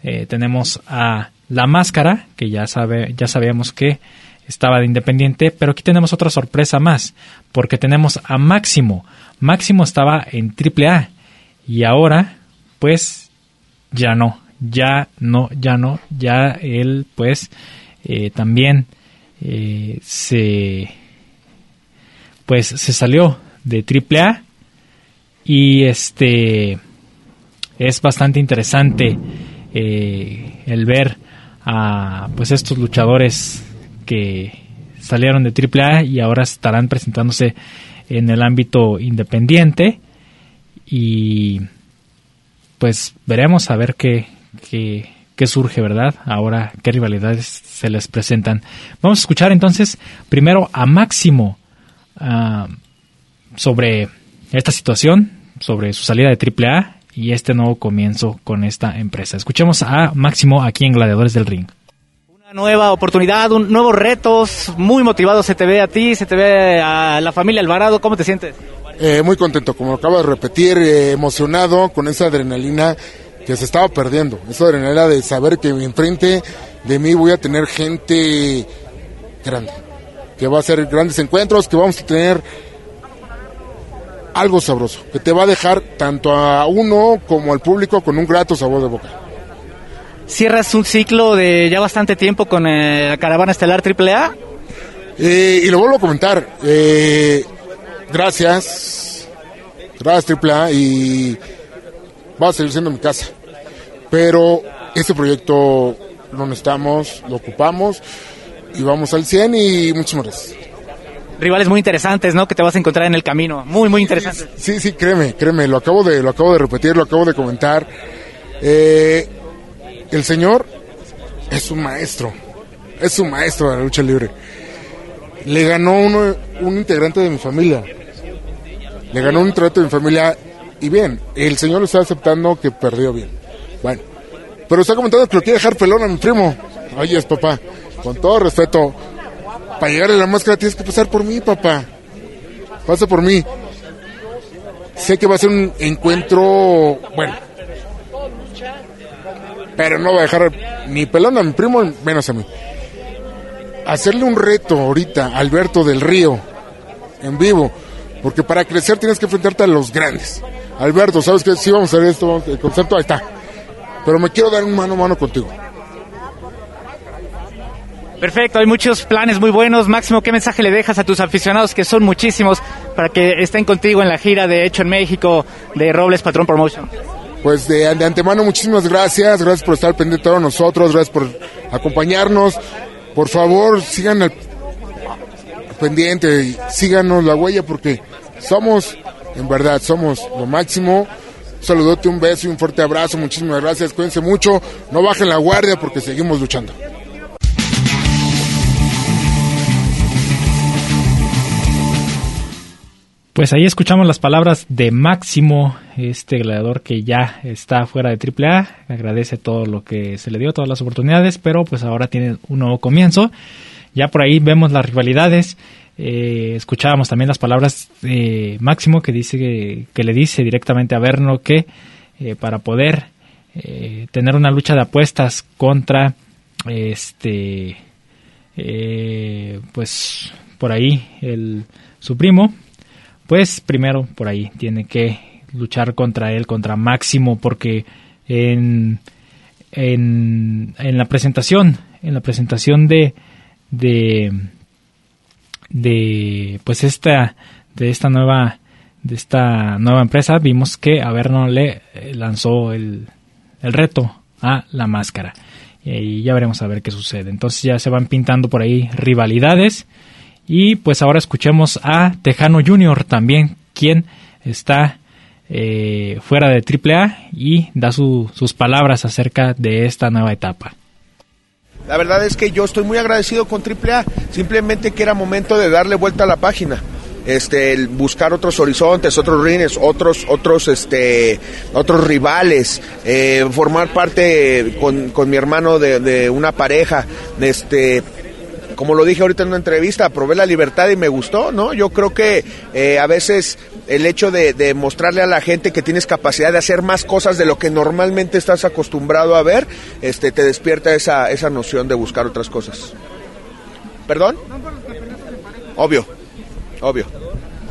Eh, tenemos a La Máscara, que ya, sabe, ya sabíamos que estaba de independiente, pero aquí tenemos otra sorpresa más, porque tenemos a Máximo. Máximo estaba en AAA y ahora, pues, ya no, ya no, ya no, ya él, pues, eh, también se, pues, se salió de AAA y este es bastante interesante eh, el ver a pues estos luchadores que salieron de AAA y ahora estarán presentándose en el ámbito independiente y pues veremos a ver qué, qué, surge, ¿verdad? Ahora qué rivalidades se les presentan. Vamos a escuchar entonces primero a Máximo ah, sobre esta situación, sobre su salida de AAA y este nuevo comienzo con esta empresa. Escuchemos a Máximo aquí en Gladiadores del Ring. Una nueva oportunidad, un, nuevos retos, muy motivado se te ve a ti, se te ve a la familia Alvarado, ¿cómo te sientes? Eh, muy contento, como acabo de repetir, eh, emocionado con esa adrenalina que se estaba perdiendo, esa adrenalina de saber que enfrente de mí voy a tener gente grande, que va a ser grandes encuentros, que vamos a tener algo sabroso, que te va a dejar tanto a uno como al público con un grato sabor de boca. Cierras un ciclo de ya bastante tiempo con eh, la caravana estelar AAA. Eh, y lo vuelvo a comentar. Eh, gracias. Gracias AAA y va a seguir siendo mi casa. Pero este proyecto lo necesitamos, lo ocupamos y vamos al 100 y muchas gracias rivales muy interesantes, ¿no? Que te vas a encontrar en el camino. Muy, muy interesantes. Sí, sí, créeme, créeme. Lo acabo de, lo acabo de repetir, lo acabo de comentar. Eh, el señor es un maestro. Es un maestro de la lucha libre. Le ganó uno, un integrante de mi familia. Le ganó un integrante de mi familia. Y bien, el señor lo está aceptando que perdió bien. Bueno, pero está comentando que lo quiere dejar pelón a mi primo. Oye, papá, con todo respeto, para llegar a la máscara tienes que pasar por mí, papá. Pasa por mí. Sé que va a ser un encuentro, bueno. Pero no va a dejar ni pelón a mi primo, menos a mí. Hacerle un reto ahorita Alberto del Río, en vivo. Porque para crecer tienes que enfrentarte a los grandes. Alberto, ¿sabes qué? Sí, vamos a hacer esto, el concepto, ahí está. Pero me quiero dar un mano a mano contigo. Perfecto, hay muchos planes muy buenos. Máximo, ¿qué mensaje le dejas a tus aficionados, que son muchísimos, para que estén contigo en la gira de Hecho en México de Robles Patrón Promotion? Pues de, antemano, muchísimas gracias. Gracias por estar pendiente de todos nosotros. Gracias por acompañarnos. Por favor, sigan al pendiente y síganos la huella porque somos, en verdad, somos lo máximo. Saludote, un beso y un fuerte abrazo. Muchísimas gracias. Cuídense mucho. No bajen la guardia porque seguimos luchando. Pues ahí escuchamos las palabras de Máximo, este gladiador que ya está fuera de AAA, agradece todo lo que se le dio, todas las oportunidades, pero pues ahora tiene un nuevo comienzo. Ya por ahí vemos las rivalidades, eh, escuchábamos también las palabras de Máximo que dice que, le dice directamente a Verno que eh, para poder eh, tener una lucha de apuestas contra este pues por ahí el su primo pues primero por ahí tiene que luchar contra él, contra Máximo, porque en, en, en la presentación, en la presentación de, de, de pues esta de esta nueva de esta nueva empresa vimos que Averno le eh, lanzó el, el reto a la máscara. Y ya veremos a ver qué sucede. Entonces ya se van pintando por ahí rivalidades y pues ahora escuchemos a Tejano Junior también quien está eh, fuera de AAA y da su- sus palabras acerca de esta nueva etapa. La verdad es que yo estoy muy agradecido con AAA, simplemente que era momento de darle vuelta a la página. Este, buscar otros horizontes, otros rines, otros, otros, este, otros rivales, eh, formar parte con, con mi hermano de, de una pareja, este, como lo dije ahorita en una entrevista, probé la libertad y me gustó, ¿no? Yo creo que eh, a veces el hecho de, de mostrarle a la gente que tienes capacidad de hacer más cosas de lo que normalmente estás acostumbrado a ver, este, te despierta esa, esa noción de buscar otras cosas. ¿Perdón? Obvio, obvio.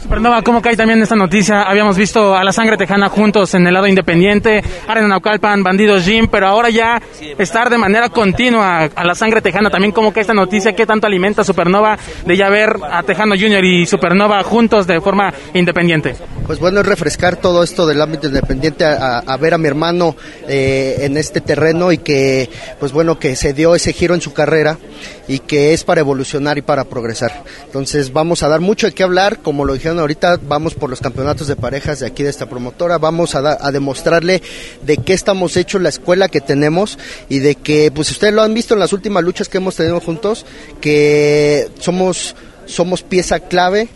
Supernova, ¿cómo cae también esta noticia? Habíamos visto a la sangre tejana juntos en el lado independiente, Arena Naucalpan, Bandidos Jim, pero ahora ya estar de manera continua a la sangre tejana, también cómo cae esta noticia, qué tanto alimenta Supernova de ya ver a Tejano Junior y Supernova juntos de forma independiente. Pues bueno, es refrescar todo esto del ámbito independiente a, ver a mi hermano eh, en este terreno y que, pues bueno, que se dio ese giro en su carrera y que es para evolucionar y para progresar. Entonces vamos a dar mucho de qué hablar, como lo dijeron ahorita, vamos por los campeonatos de parejas de aquí de esta promotora, vamos a, a demostrarle de qué estamos hechos, la escuela que tenemos y de que, pues ustedes lo han visto en las últimas luchas que hemos tenido juntos, que somos, somos pieza clave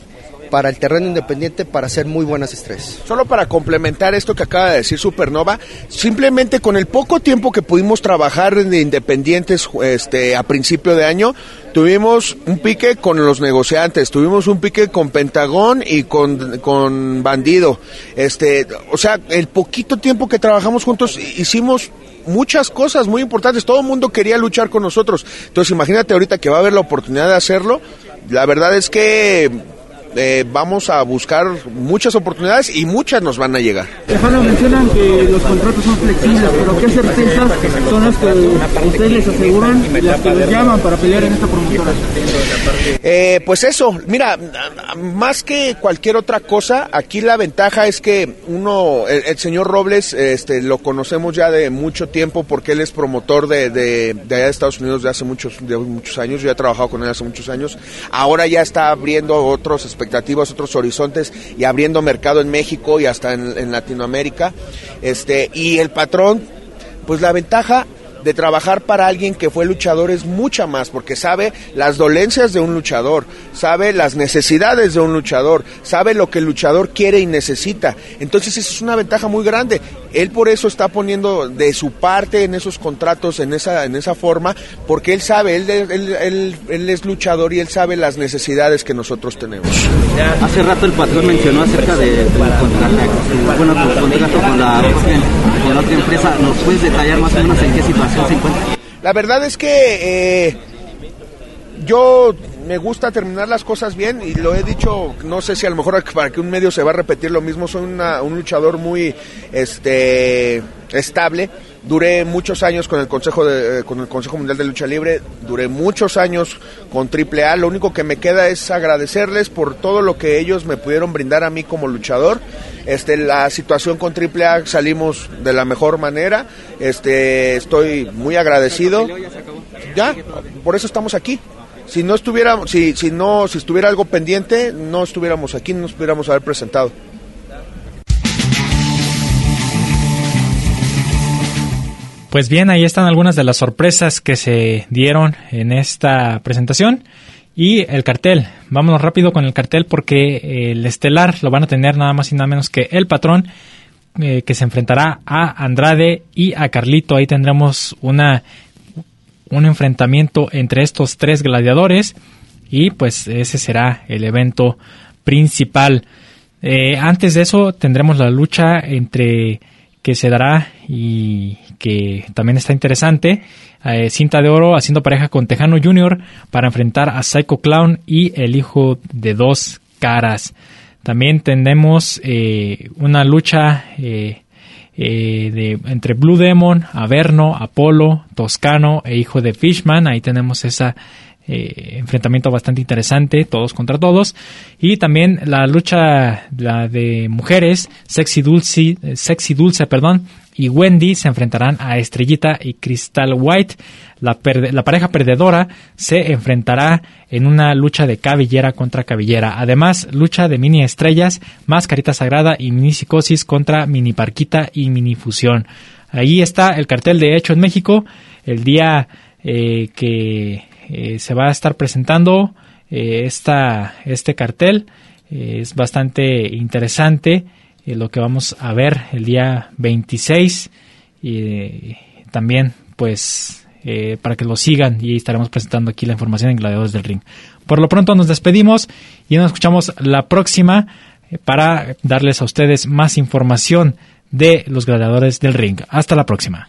para el terreno independiente para hacer muy buenas estrellas. Solo para complementar esto que acaba de decir Supernova, simplemente con el poco tiempo que pudimos trabajar de independientes este, a principio de año, tuvimos un pique con los negociantes, tuvimos un pique con Pentagón y con, con Bandido. Este, o sea, el poquito tiempo que trabajamos juntos hicimos muchas cosas muy importantes. Todo el mundo quería luchar con nosotros. Entonces imagínate ahorita que va a haber la oportunidad de hacerlo. La verdad es que eh, vamos a buscar muchas oportunidades y muchas nos van a llegar. Tejano mencionan que los contratos son flexibles, pero ¿qué certezas son las que ustedes les aseguran y las que los llaman para pelear en esta promotora? Eh, pues eso, mira, más que cualquier otra cosa, aquí la ventaja es que uno, el, el señor Robles, este, lo conocemos ya de mucho tiempo porque él es promotor de, de, de allá de Estados Unidos de hace muchos, de muchos años. Yo he trabajado con él hace muchos años. Ahora ya está abriendo otras expectativas, otros horizontes y abriendo mercado en México y hasta en, Latinoamérica. Este, y el patrón, pues la ventaja de trabajar para alguien que fue luchador es mucha más, porque sabe las dolencias de un luchador, sabe las necesidades de un luchador, sabe lo que el luchador quiere y necesita. Entonces esa es una ventaja muy grande. Él por eso está poniendo de su parte en esos contratos, en esa, en esa forma, porque él sabe, él, él, él, él es luchador y él sabe las necesidades que nosotros tenemos. Hace rato el patrón mencionó acerca de tu contrato, bueno, tu contrato con la, con la otra empresa. ¿Nos puedes detallar más o menos en qué situación se encuentra? La verdad es que eh, yo me gusta terminar las cosas bien y lo he dicho, no sé si a lo mejor para que un medio se va a repetir lo mismo, soy una- un luchador muy este estable. Duré muchos años con el Consejo de, eh, con el Consejo Mundial de Lucha Libre, duré muchos años con AAA. Lo único que me queda es agradecerles por todo lo que ellos me pudieron brindar a mí como luchador. Este, la situación con AAA salimos de la mejor manera. Este, estoy muy agradecido. Ya, por eso estamos aquí. Si no estuviera, si, si no, si estuviera algo pendiente, no estuviéramos aquí, no nos pudiéramos haber presentado. Pues bien, ahí están algunas de las sorpresas que se dieron en esta presentación. Y el cartel, vámonos rápido con el cartel porque el estelar lo van a tener nada más y nada menos que el patrón eh, que se enfrentará a Andrade y a Carlito. Ahí tendremos una, un enfrentamiento entre estos tres gladiadores y pues ese será el evento principal. Eh, antes de eso tendremos la lucha entre que se dará y que también está interesante. eh, cinta de oro haciendo pareja con Tejano Jr. para enfrentar a Psycho Clown y el hijo de dos caras. También tenemos eh, una lucha eh, de, entre Blue Demon, Averno, Apolo, Toscano e hijo de Fishman. Ahí tenemos esa eh, enfrentamiento bastante interesante, todos contra todos. Y también la lucha la de mujeres, Sexy Dulce, Sexy Dulce, perdón, y Wendy se enfrentarán a Estrellita y Crystal White. La, la, pareja perdedora se enfrentará en una lucha de cabellera contra cabellera. Además, lucha de mini estrellas, mascarita sagrada y mini psicosis contra mini parquita y mini fusión. Ahí está el cartel de hecho en México. El día eh, que eh, se va a estar presentando eh, esta, este cartel es bastante interesante lo que vamos a ver el día 26 y también pues para que lo sigan y estaremos presentando aquí la información en Gladiadores del Ring. Por lo pronto nos despedimos y nos escuchamos la próxima para darles a ustedes más información de los Gladiadores del Ring. Hasta la próxima.